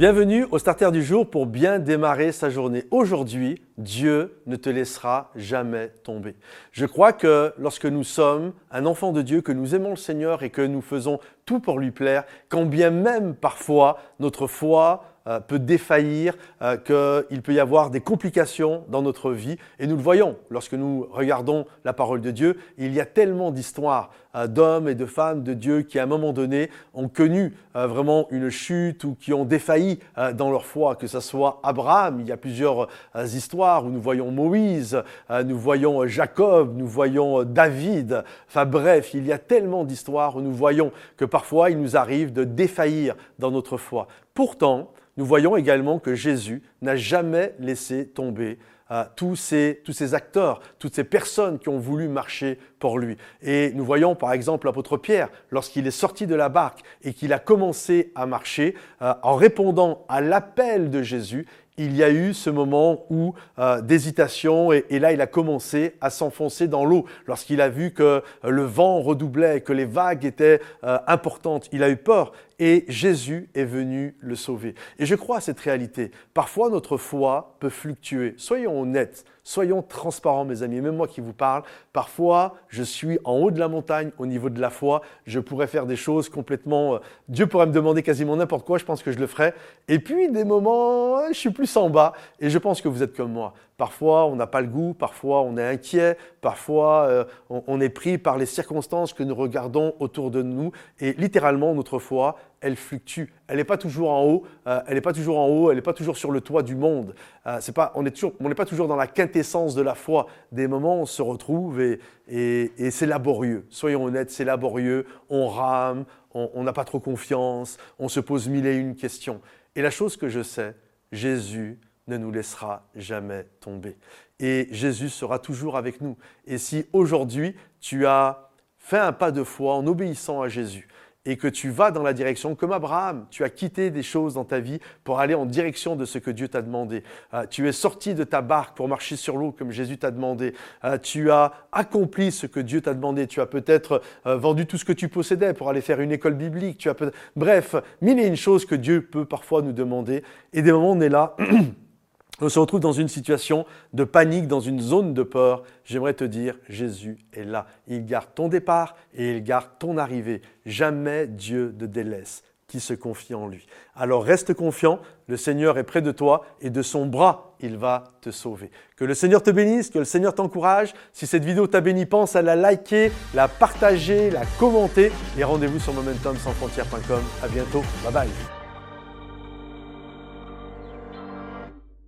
Bienvenue au Starter du jour pour bien démarrer sa journée. Aujourd'hui, Dieu ne te laissera jamais tomber. Je crois que lorsque nous sommes un enfant de Dieu, que nous aimons le Seigneur et que nous faisons tout pour lui plaire, quand bien même parfois notre foi euh, peut défaillir, euh, qu'il peut y avoir des complications dans notre vie. Et nous le voyons lorsque nous regardons la parole de Dieu. Il y a tellement d'histoires euh, d'hommes et de femmes de Dieu qui, à un moment donné, ont connu vraiment une chute ou qui ont défailli dans leur foi, que ce soit Abraham. Il y a plusieurs histoires où nous voyons Moïse, nous voyons Jacob, nous voyons David. Enfin bref, il y a tellement d'histoires où nous voyons que parfois il nous arrive de défaillir dans notre foi. Pourtant, nous voyons également que Jésus n'a jamais laissé tomber euh, tous, ces, acteurs, toutes ces personnes qui ont voulu marcher pour lui. Et nous voyons par exemple l'apôtre Pierre, lorsqu'il est sorti de la barque et qu'il a commencé à marcher, euh, en répondant à l'appel de Jésus, il y a eu ce moment où euh, d'hésitation et, là il a commencé à s'enfoncer dans l'eau. Lorsqu'il a vu que le vent redoublait, que les vagues étaient importantes, il a eu peur et Jésus est venu le sauver. Et je crois à cette réalité. Parfois, notre foi peut fluctuer. Soyons honnêtes, soyons transparents, mes amis. Même moi qui vous parle, parfois, je suis en haut de la montagne au niveau de la foi. Je pourrais faire des choses complètement... Euh, Dieu pourrait me demander quasiment n'importe quoi, je pense que je le ferais. Et puis, des moments, je suis plus en bas. Et je pense que vous êtes comme moi. Parfois, on n'a pas le goût, parfois, on est inquiet, parfois, euh, on, est pris par les circonstances que nous regardons autour de nous. Et littéralement, notre foi, elle fluctue. Elle n'est pas toujours en haut, euh, elle n'est pas toujours en haut, elle n'est pas toujours sur le toit du monde. Euh, pas, on n'est pas toujours dans la quintessence de la foi. Des moments, on se retrouve et, et, c'est laborieux. Soyons honnêtes, c'est laborieux. On rame, on n'a pas trop confiance, on se pose mille et une questions. Et la chose que je sais, Jésus ne nous laissera jamais tomber. Et Jésus sera toujours avec nous. Et si aujourd'hui tu as fait un pas de foi en obéissant à Jésus, et que tu vas dans la direction, comme Abraham, tu as quitté des choses dans ta vie pour aller en direction de ce que Dieu t'a demandé. Euh, tu es sorti de ta barque pour marcher sur l'eau comme Jésus t'a demandé. Euh, tu as accompli ce que Dieu t'a demandé. Tu as peut-être euh, vendu tout ce que tu possédais pour aller faire une école biblique. Tu as Bref, mille et une choses que Dieu peut parfois nous demander. Et des moments, on est là. on se retrouve dans une situation de panique, dans une zone de peur, j'aimerais te dire, Jésus est là. Il garde ton départ et il garde ton arrivée. Jamais Dieu ne délaisse qui se confie en lui. Alors reste confiant, le Seigneur est près de toi et de son bras, il va te sauver. Que le Seigneur te bénisse, que le Seigneur t'encourage. Si cette vidéo t'a béni, pense à la liker, la partager, la commenter et rendez-vous sur momentumsansfrontières.com. À bientôt. Bye bye.